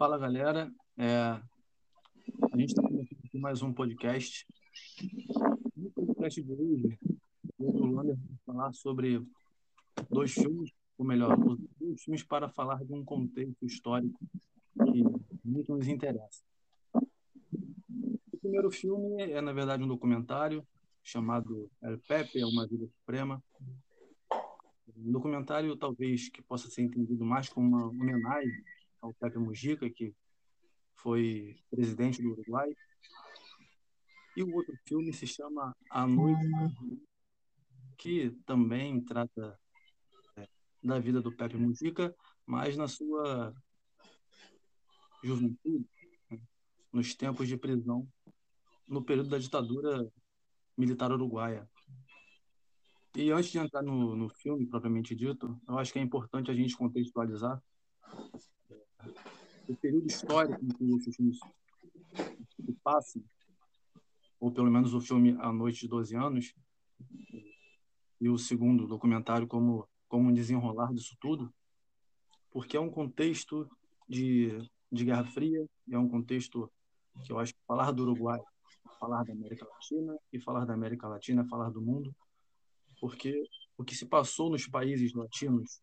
Fala galera, é, a gente está começando aqui mais um podcast. No podcast de hoje, o Lander vai falar sobre dois filmes, ou melhor, dois filmes para falar de um contexto histórico que muito nos interessa. O primeiro filme é, na verdade, um documentário chamado El Pepe, é uma Vida Suprema. Um documentário, talvez, que possa ser entendido mais como uma homenagem ao Pepe Mujica, que foi presidente do Uruguai. E o outro filme se chama A Noite, que também trata é, da vida do Pepe Mujica, mas na sua juventude, né, nos tempos de prisão, no período da ditadura militar uruguaia. E antes de entrar no, no filme propriamente dito, eu acho que é importante a gente contextualizar o período histórico em que esses filmes passam, ou pelo menos o filme A Noite de 12 Anos, e o segundo documentário como como desenrolar disso tudo, porque é um contexto de, de Guerra Fria, é um contexto que eu acho que falar do Uruguai, falar da América Latina, e falar da América Latina é falar do mundo, porque o que se passou nos países latinos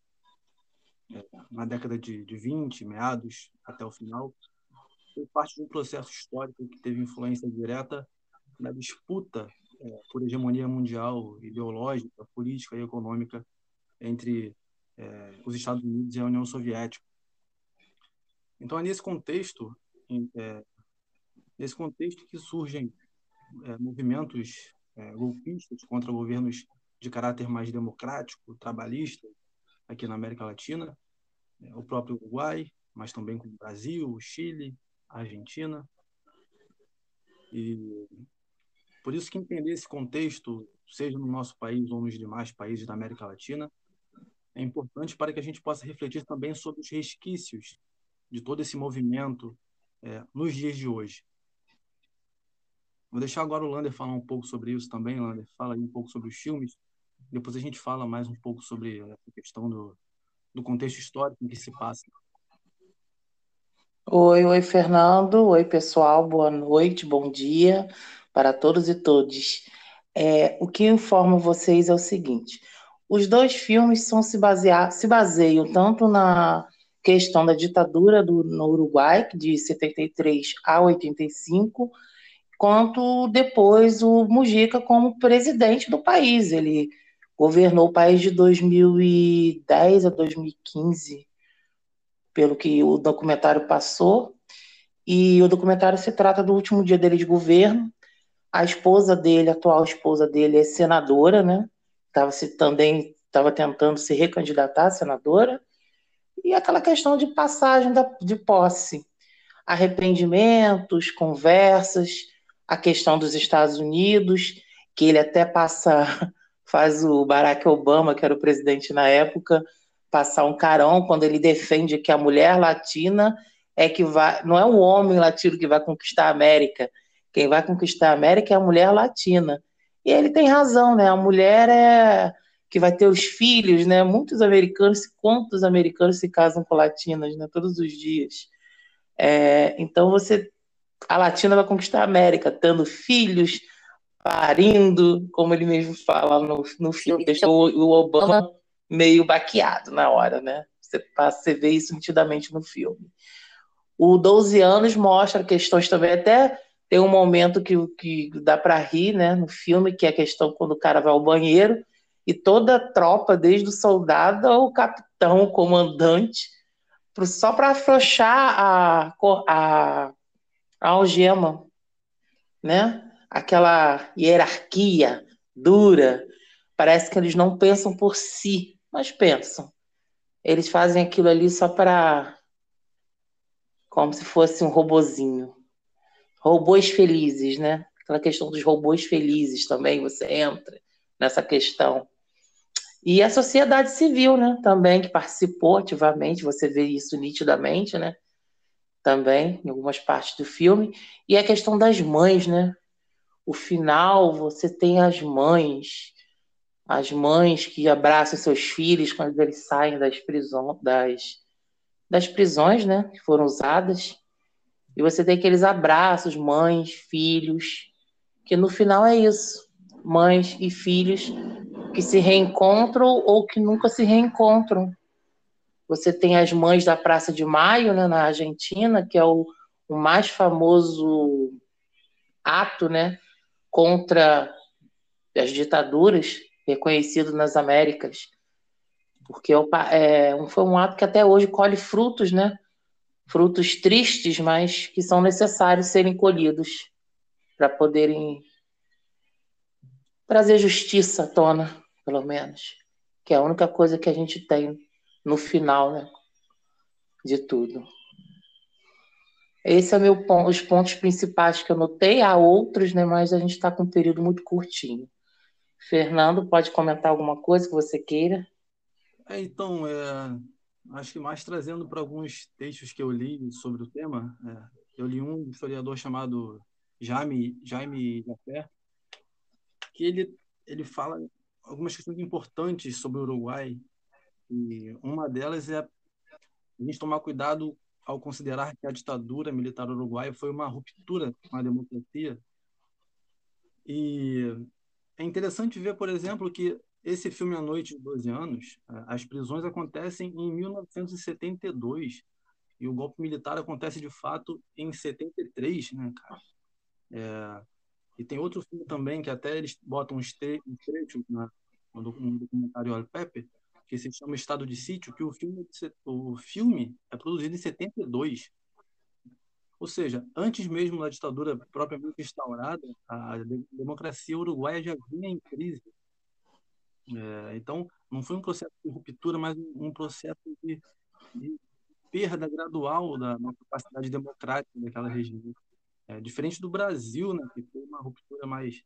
na década de, de 20, meados até o final, foi parte de um processo histórico que teve influência direta na disputa é, por hegemonia mundial, ideológica, política e econômica entre é, os Estados Unidos e a União Soviética. Então é nesse contexto, é, nesse contexto que surgem é, movimentos é, golpistas contra governos de caráter mais democrático, trabalhista, aqui na América Latina, é, o próprio Uruguai, mas também com o Brasil, o Chile, a Argentina. E por isso que entender esse contexto, seja no nosso país ou nos demais países da América Latina, é importante para que a gente possa refletir também sobre os resquícios de todo esse movimento é, nos dias de hoje. Vou deixar agora o Lander falar um pouco sobre isso também, Lander. Fala aí um pouco sobre os filmes depois a gente fala mais um pouco sobre a questão do, do contexto histórico em que se passa. Oi, oi, Fernando. Oi, pessoal. Boa noite, bom dia para todos e todas. É, o que informo vocês é o seguinte: os dois filmes são se, basear, se baseiam tanto na questão da ditadura do, no Uruguai, de 73 a 85, quanto depois o Mujica como presidente do país. Ele governou o país de 2010 a 2015, pelo que o documentário passou. E o documentário se trata do último dia dele de governo. A esposa dele, a atual esposa dele, é senadora, né? Estava se também estava tentando se recandidatar a senadora. E aquela questão de passagem da, de posse, arrependimentos, conversas, a questão dos Estados Unidos, que ele até passa faz o Barack Obama, que era o presidente na época, passar um carão quando ele defende que a mulher latina é que vai, não é o homem latino que vai conquistar a América, quem vai conquistar a América é a mulher latina. E ele tem razão, né? A mulher é que vai ter os filhos, né? Muitos americanos, quantos americanos se casam com latinas, né? Todos os dias. É, então você, a latina vai conquistar a América, tendo filhos, parindo, como ele mesmo fala no, no filme, deixou o Obama meio baqueado na hora, né? Você, você vê isso nitidamente no filme. O 12 anos mostra questões também, até tem um momento que, que dá para rir, né, no filme, que é a questão quando o cara vai ao banheiro e toda a tropa, desde o soldado ao capitão, o comandante, só para afrouxar a, a, a algema, né? Aquela hierarquia dura. Parece que eles não pensam por si, mas pensam. Eles fazem aquilo ali só para. como se fosse um robozinho. Robôs felizes, né? Aquela questão dos robôs felizes também, você entra nessa questão. E a sociedade civil, né? Também, que participou ativamente, você vê isso nitidamente, né? Também, em algumas partes do filme. E a questão das mães, né? O final você tem as mães, as mães que abraçam seus filhos quando eles saem das prisões, das, das prisões, né, que foram usadas. E você tem aqueles abraços, mães, filhos, que no final é isso, mães e filhos que se reencontram ou que nunca se reencontram. Você tem as mães da Praça de Maio, né, na Argentina, que é o, o mais famoso ato, né, contra as ditaduras reconhecido nas Américas, porque é, é foi um ato que até hoje colhe frutos, né? Frutos tristes, mas que são necessários serem colhidos para poderem trazer justiça à tona, pelo menos, que é a única coisa que a gente tem no final, né? De tudo. Esse é meu os pontos principais que eu notei. Há outros, né? Mas a gente está com um período muito curtinho. Fernando, pode comentar alguma coisa que você queira? É, então, é, acho que mais trazendo para alguns textos que eu li sobre o tema, é, eu li um historiador chamado Jaime, Jaime Jafé, que ele, ele fala algumas questões importantes sobre o Uruguai, e uma delas é a gente tomar cuidado ao considerar que a ditadura militar uruguaia foi uma ruptura com a democracia. E é interessante ver, por exemplo, que esse filme A Noite de 12 Anos, as prisões acontecem em 1972 e o golpe militar acontece de fato em 73, né, cara? É, e tem outro filme também que até eles botam uns, tre uns trechos na, no documentário Al Pepe, que se chama Estado de Sítio, que o filme, o filme é produzido em 72. Ou seja, antes mesmo da ditadura propriamente instaurada, a democracia uruguaia já vinha em crise. É, então, não foi um processo de ruptura, mas um processo de, de perda gradual da, da, capacidade democrática daquela região. É, diferente do Brasil, né, que foi uma ruptura mais,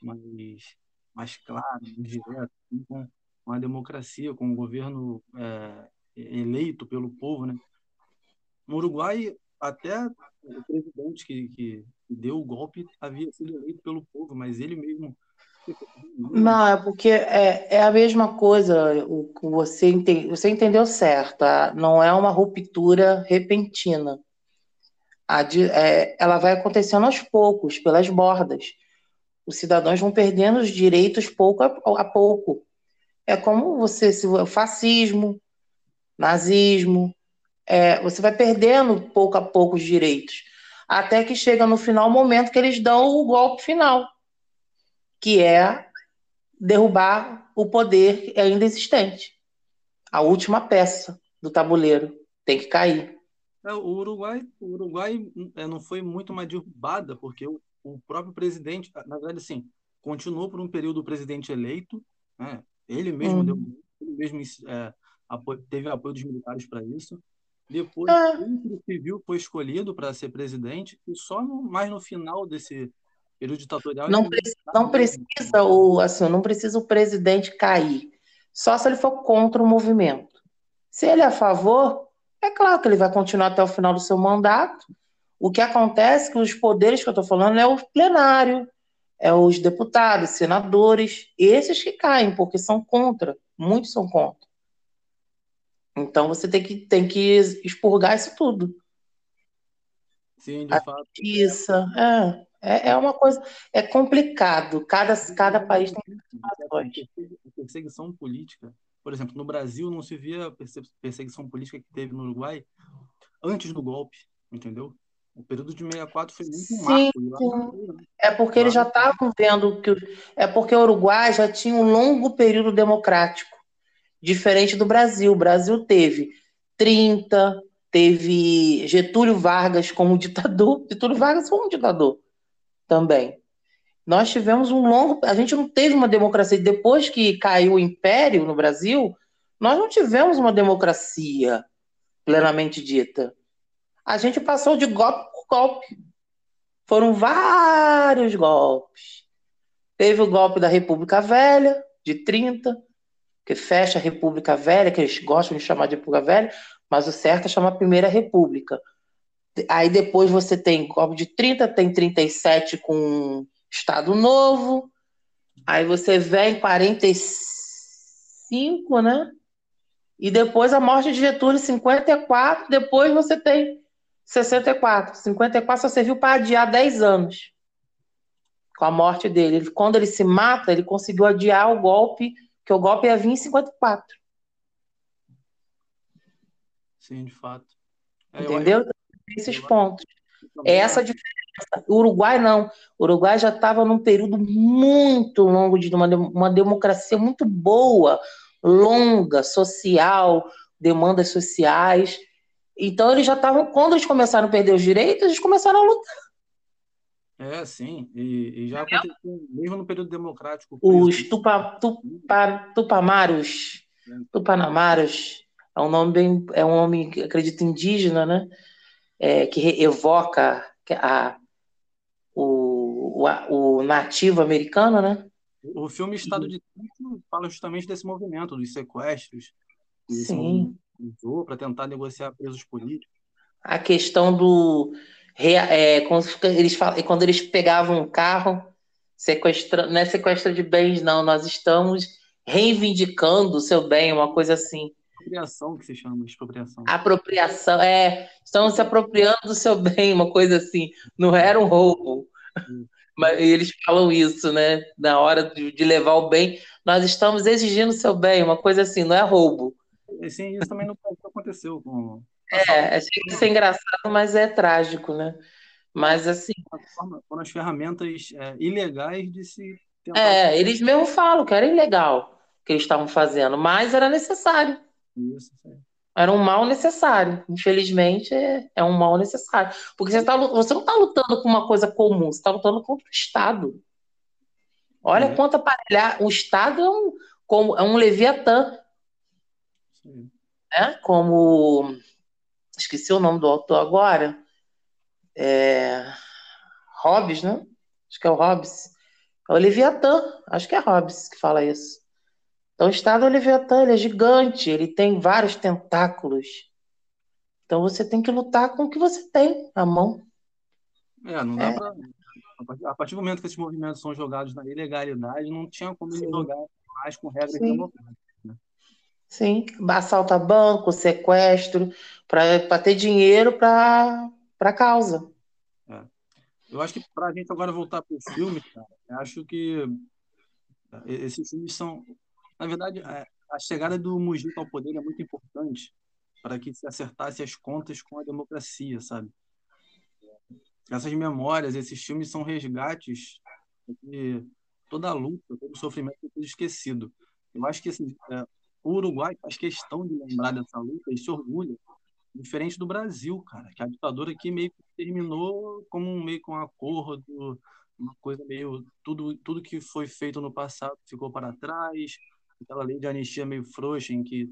mais, mais clara, mais direta, assim, com, com a democracia, com o governo é, eleito pelo povo. Né. No Uruguai, até o presidente que, que deu o golpe havia sido eleito pelo povo, mas ele mesmo. Não, é porque é, é a mesma coisa. O, você, você entendeu certo. Não é uma ruptura repentina. A, é, ela vai acontecendo aos poucos, pelas bordas. Os cidadãos vão perdendo os direitos pouco a, a pouco. É como você, se o fascismo, nazismo, é, você vai perdendo pouco a pouco os direitos, até que chega no final o momento que eles dão o golpe final, que é derrubar o poder ainda existente. A última peça do tabuleiro tem que cair. É, o Uruguai, o Uruguai é, não foi muito uma derrubada, porque o, o, próprio presidente, na verdade, assim, continuou por um período o presidente eleito, né? Ele mesmo hum. deu, ele mesmo é, apoio, teve apoio dos militares para isso. Depois, ah. o civil foi escolhido para ser presidente e só no, mais no final desse período ditatorial... Não, precisa, não precisa o assim, não precisa o presidente cair, só se ele for contra o movimento. Se ele é a favor, é claro que ele vai continuar até o final do seu mandato. O que acontece é que os poderes que eu estou falando é o plenário, é os deputados, senadores, esses que caem, porque são contra, muitos são contra. Então você tem que, tem que expurgar isso tudo. Sim, de a fato. Isso, é, é, é uma coisa, é complicado. Cada, cada país tem perseguição política. Por exemplo, no Brasil não se via a perseguição política que teve no Uruguai antes do golpe, entendeu? O período de 64 foi muito sim, marco. Né? É porque eles já estavam vendo que. É porque o Uruguai já tinha um longo período democrático diferente do Brasil. O Brasil teve 30, teve Getúlio Vargas como ditador. Getúlio Vargas foi um ditador também. Nós tivemos um longo. A gente não teve uma democracia. Depois que caiu o império no Brasil, nós não tivemos uma democracia plenamente dita. A gente passou de golpe golpe. Foram vários golpes. Teve o golpe da República Velha, de 30, que fecha a República Velha, que eles gostam de chamar de República Velha, mas o certo é chamar Primeira República. Aí depois você tem golpe de 30, tem 37 com Estado Novo, aí você vem em 45, né? E depois a morte de Getúlio, 54, depois você tem 64. 54 só serviu para adiar 10 anos com a morte dele. Ele, quando ele se mata, ele conseguiu adiar o golpe, que o golpe ia vir em 54. Sim, de fato. É, Entendeu? Eu... Esses pontos. É essa a diferença. O Uruguai não. O Uruguai já estava num período muito longo de uma, uma democracia muito boa, longa, social, demandas sociais. Então eles já estavam, quando eles começaram a perder os direitos, eles começaram a lutar. É, sim. E, e já aconteceu, mesmo no período democrático. Os tupa, tupa, Tupamaros. Tupanamaros, é um nome bem, é um nome, acredito, indígena, né? É, que evoca a, o, o, o nativo americano, né? O filme Estado de Sítio fala justamente desse movimento, dos sequestros. Sim. Usou para tentar negociar presos políticos. A questão do. É, quando, eles, quando eles pegavam um carro, sequestra, não é sequestro de bens, não, nós estamos reivindicando o seu bem, uma coisa assim. Apropriação que se chama, expropriação. Apropriação, é. Estão se apropriando do seu bem, uma coisa assim. Não era um roubo. Mas eles falam isso, né? Na hora de, de levar o bem, nós estamos exigindo o seu bem, uma coisa assim, não é roubo. Sim, isso também não aconteceu com. É, achei que isso é engraçado, mas é trágico, né? Mas assim. Foram as ferramentas é, ilegais de se. Tentar... É, eles mesmo falam que era ilegal que eles estavam fazendo, mas era necessário. Isso, sim. Era um mal necessário. Infelizmente, é, é um mal necessário. Porque você, tá, você não está lutando com uma coisa comum, você está lutando contra o Estado. Olha é. quanto aparelhar. O Estado é um, como, é um Leviatã. Sim. É, como. Esqueci o nome do autor agora. É, Hobbes, né? Acho que é o Hobbes. É o Leviatã. Acho que é Hobbes que fala isso. Então, o Estado é Leviatã, ele é gigante, ele tem vários tentáculos. Então, você tem que lutar com o que você tem à mão. É, não dá é. pra. A partir do momento que esses movimentos são jogados na ilegalidade, não tinha como eles jogar mais com regras Sim. democráticas. Sim, assalto a banco, sequestro, para ter dinheiro para a causa. É. Eu acho que para a gente agora voltar para o filme, cara, acho que esses filmes são na verdade, é, a chegada do Mujica ao poder é muito importante para que se acertasse as contas com a democracia, sabe? Essas memórias, esses filmes são resgates de toda a luta, todo o sofrimento foi esquecido. Eu acho que assim, é, o Uruguai faz questão de lembrar dessa luta e se orgulha, diferente do Brasil, cara, que a ditadura aqui meio que terminou como um meio com um acordo, uma coisa meio tudo tudo que foi feito no passado ficou para trás, aquela lei de anistia meio frouxa em que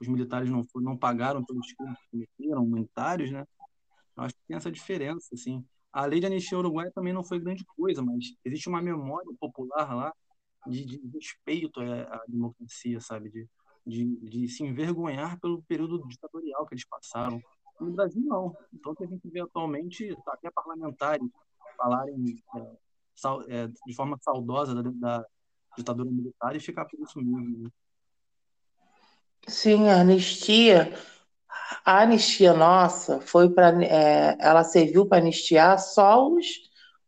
os militares não, não pagaram pelos crimes que cometeram, humanitários, né? Eu acho que tem essa diferença, assim. A lei de anistia uruguaia também não foi grande coisa, mas existe uma memória popular lá de, de respeito à, à, democracia, sabe? De, de, de, se envergonhar pelo período ditatorial que eles passaram. No Brasil, não. Então, que a gente vê atualmente, até parlamentares falarem é, sal, é, de forma saudosa da, da ditadura militar e ficar por isso mesmo. Né? Sim, a anistia, a anistia nossa foi para, é, ela serviu para anistiar só os,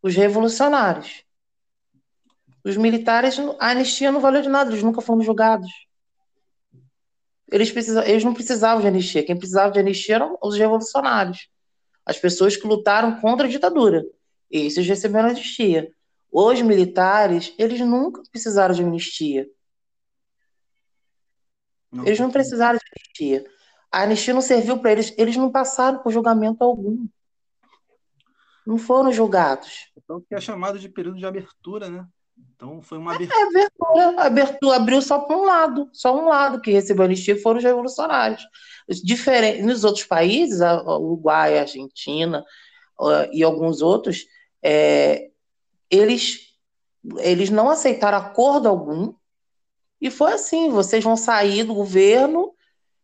os revolucionários. Os militares, a anistia não valeu de nada, eles nunca foram julgados. Eles, precisam, eles não precisavam de anistia, quem precisava de anistia eram os revolucionários, as pessoas que lutaram contra a ditadura. Esses receberam anistia. Os militares, eles nunca precisaram de anistia. Não, eles não precisaram de anistia. A anistia não serviu para eles, eles não passaram por julgamento algum. Não foram julgados. Então, que é chamado de período de abertura, né? Então, foi uma abertura. É, abertura, abertura abriu só para um lado, só um lado que recebeu anistia foram os revolucionários. Diferente, nos outros países, a Uruguai, a Argentina e alguns outros, é, eles, eles não aceitaram acordo algum, e foi assim: vocês vão sair do governo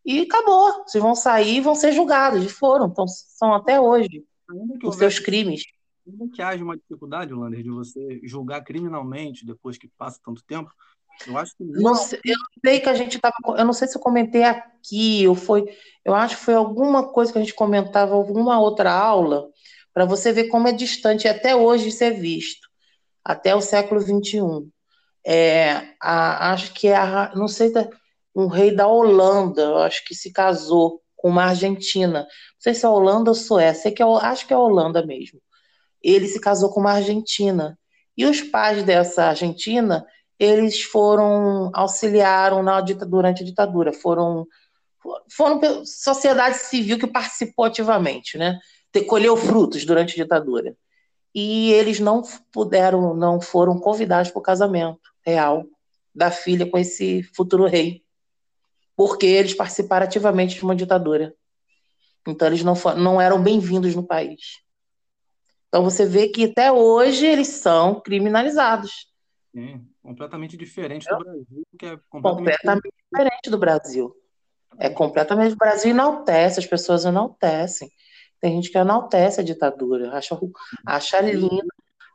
e acabou. Vocês vão sair e vão ser julgados. E foram, então, são até hoje os seus crimes. Ainda que haja uma dificuldade, Lander, de você julgar criminalmente depois que passa tanto tempo, Eu acho que não sei, eu sei que a gente estava. Eu não sei se eu comentei aqui, ou foi. Eu acho que foi alguma coisa que a gente comentava, alguma outra aula, para você ver como é distante até hoje ser visto, até o século XXI. É, a, acho que é a, não sei, um rei da Holanda, acho que se casou com uma argentina. Não sei se é Holanda ou Suécia, que é, acho que é Holanda mesmo. Ele se casou com uma argentina. E os pais dessa argentina eles foram auxiliaram na, durante a ditadura, foram foram sociedade civil que participou ativamente, né? Colheu frutos durante a ditadura. E eles não puderam, não foram convidados para o casamento real da filha com esse futuro rei, porque eles participaram ativamente de uma ditadura. Então eles não, não eram bem-vindos no país. Então você vê que até hoje eles são criminalizados. Sim completamente diferente do Brasil, que é completamente, completamente diferente do Brasil. É completamente o Brasil enaltece, as pessoas enaltecem. Tem gente que enaltece a ditadura, acha, acha lindo.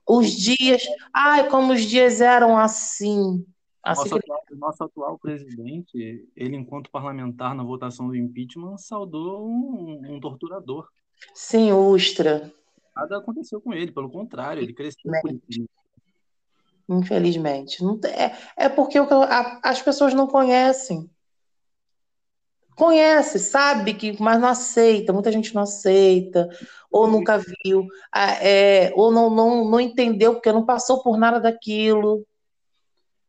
Os dias, ai, como os dias eram assim. assim nosso, atual, nosso atual presidente, ele, enquanto parlamentar na votação do impeachment, saudou um, um torturador. Sim, Ustra. Nada aconteceu com ele, pelo contrário, ele cresceu. Infelizmente. Não tem, é, é porque a, as pessoas não conhecem. Conhece, sabe que, mas não aceita. Muita gente não aceita, ou nunca viu, é, ou não, não, não entendeu porque não passou por nada daquilo.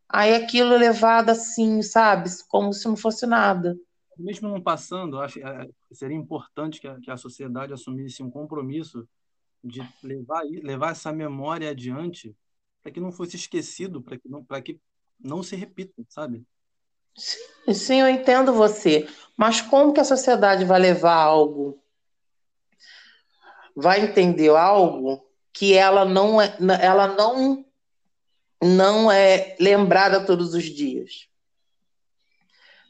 Aí aquilo é levado assim, sabe? Como se não fosse nada. Mesmo não passando, acho é, seria importante que a, que a sociedade assumisse um compromisso de levar, levar essa memória adiante para que não fosse esquecido, para que não, para que não se repita, sabe? Sim, sim, eu entendo você. Mas como que a sociedade vai levar algo, vai entender algo que ela não é, ela não não é lembrada todos os dias?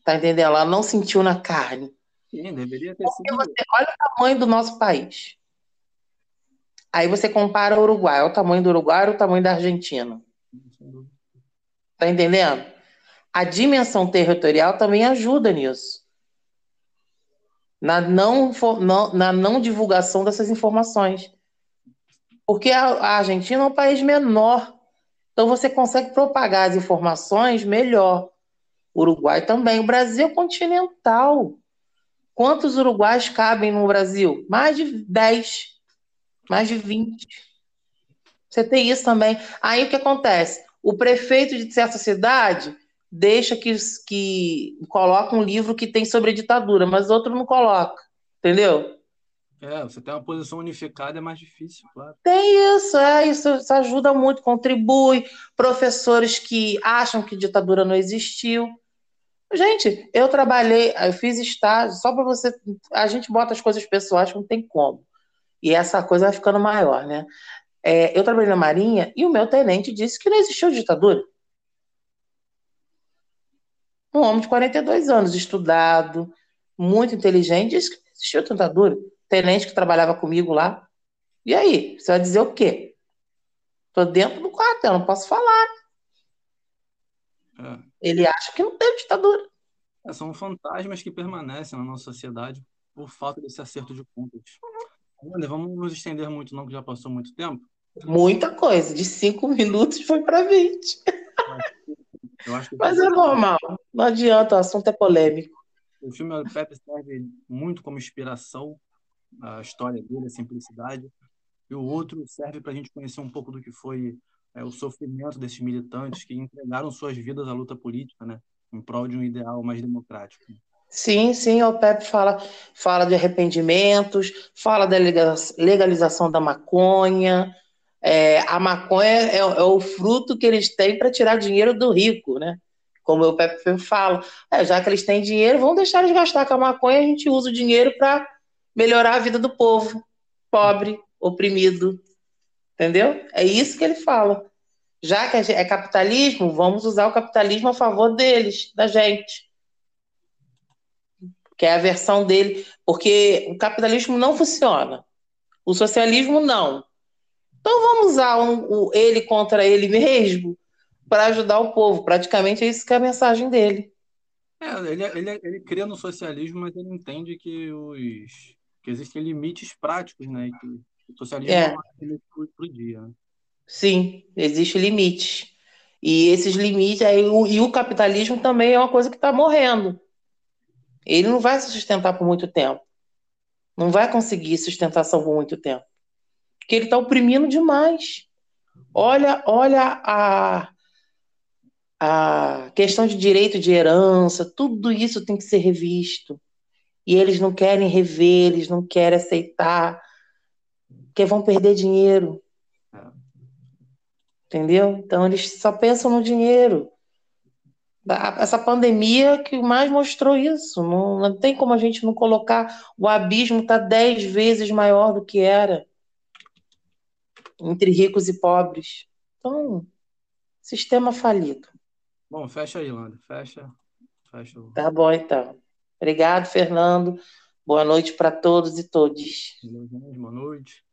Tá entendendo? Ela não sentiu na carne. Sim, deveria ter sido. Você, olha o tamanho do nosso país. Aí você compara o Uruguai, o tamanho do Uruguai o tamanho da Argentina. Tá entendendo? A dimensão territorial também ajuda nisso. Na não, na não divulgação dessas informações. Porque a Argentina é um país menor. Então você consegue propagar as informações melhor. Uruguai também. O Brasil é continental. Quantos uruguais cabem no Brasil? Mais de 10 mais de 20. Você tem isso também. Aí o que acontece? O prefeito de certa cidade deixa que, que coloca um livro que tem sobre a ditadura, mas outro não coloca. Entendeu? É, você tem uma posição unificada, é mais difícil, claro. Tem isso, é, isso, isso ajuda muito, contribui. Professores que acham que ditadura não existiu. Gente, eu trabalhei, eu fiz estágio, só para você. A gente bota as coisas pessoais, não tem como. E essa coisa vai ficando maior, né? É, eu trabalhei na Marinha e o meu tenente disse que não existiu ditadura. Um homem de 42 anos, estudado, muito inteligente, disse que não existiu ditadura. Tenente que trabalhava comigo lá. E aí? Você vai dizer o quê? Estou dentro do quartel, não posso falar. É. Ele acha que não teve ditadura. É, são fantasmas que permanecem na nossa sociedade por falta desse acerto de contas. Vamos nos estender muito, não, que já passou muito tempo. Muita coisa. De cinco minutos foi para 20. Mas é normal. Não adianta, o assunto é polêmico. O filme Pepe serve muito como inspiração, a história dele, a simplicidade. E o outro serve para a gente conhecer um pouco do que foi é, o sofrimento desses militantes que entregaram suas vidas à luta política, né? Em prol de um ideal mais democrático. Sim, sim, o PEP fala, fala de arrependimentos, fala da legalização da maconha. É, a maconha é, é, o fruto que eles têm para tirar dinheiro do rico, né? Como o Pepe fala, é, já que eles têm dinheiro, vamos deixar eles gastar com a maconha, a gente usa o dinheiro para melhorar a vida do povo, pobre, oprimido. Entendeu? É isso que ele fala. Já que é capitalismo, vamos usar o capitalismo a favor deles, da gente que é a versão dele, porque o capitalismo não funciona, o socialismo não. Então vamos usar um, um, ele contra ele mesmo para ajudar o povo. Praticamente é isso que é a mensagem dele. É, ele, ele, ele crê no socialismo, mas ele entende que, os, que existem limites práticos, né? Que o socialismo é, é para o dia. Né? Sim, existe limite. E esses limites, aí, o, e o capitalismo também é uma coisa que está morrendo. Ele não vai se sustentar por muito tempo. Não vai conseguir sustentação por muito tempo. Porque ele está oprimindo demais. Olha, olha a, a questão de direito de herança, tudo isso tem que ser revisto. E eles não querem rever, eles não querem aceitar, porque vão perder dinheiro. Entendeu? Então eles só pensam no dinheiro. Essa pandemia que mais mostrou isso. Não, não tem como a gente não colocar. O abismo está dez vezes maior do que era entre ricos e pobres. Então, sistema falido. Bom, fecha aí, Landa. Fecha. fecha. Tá bom, então. Obrigado, Fernando. Boa noite para todos e todas. Boa noite.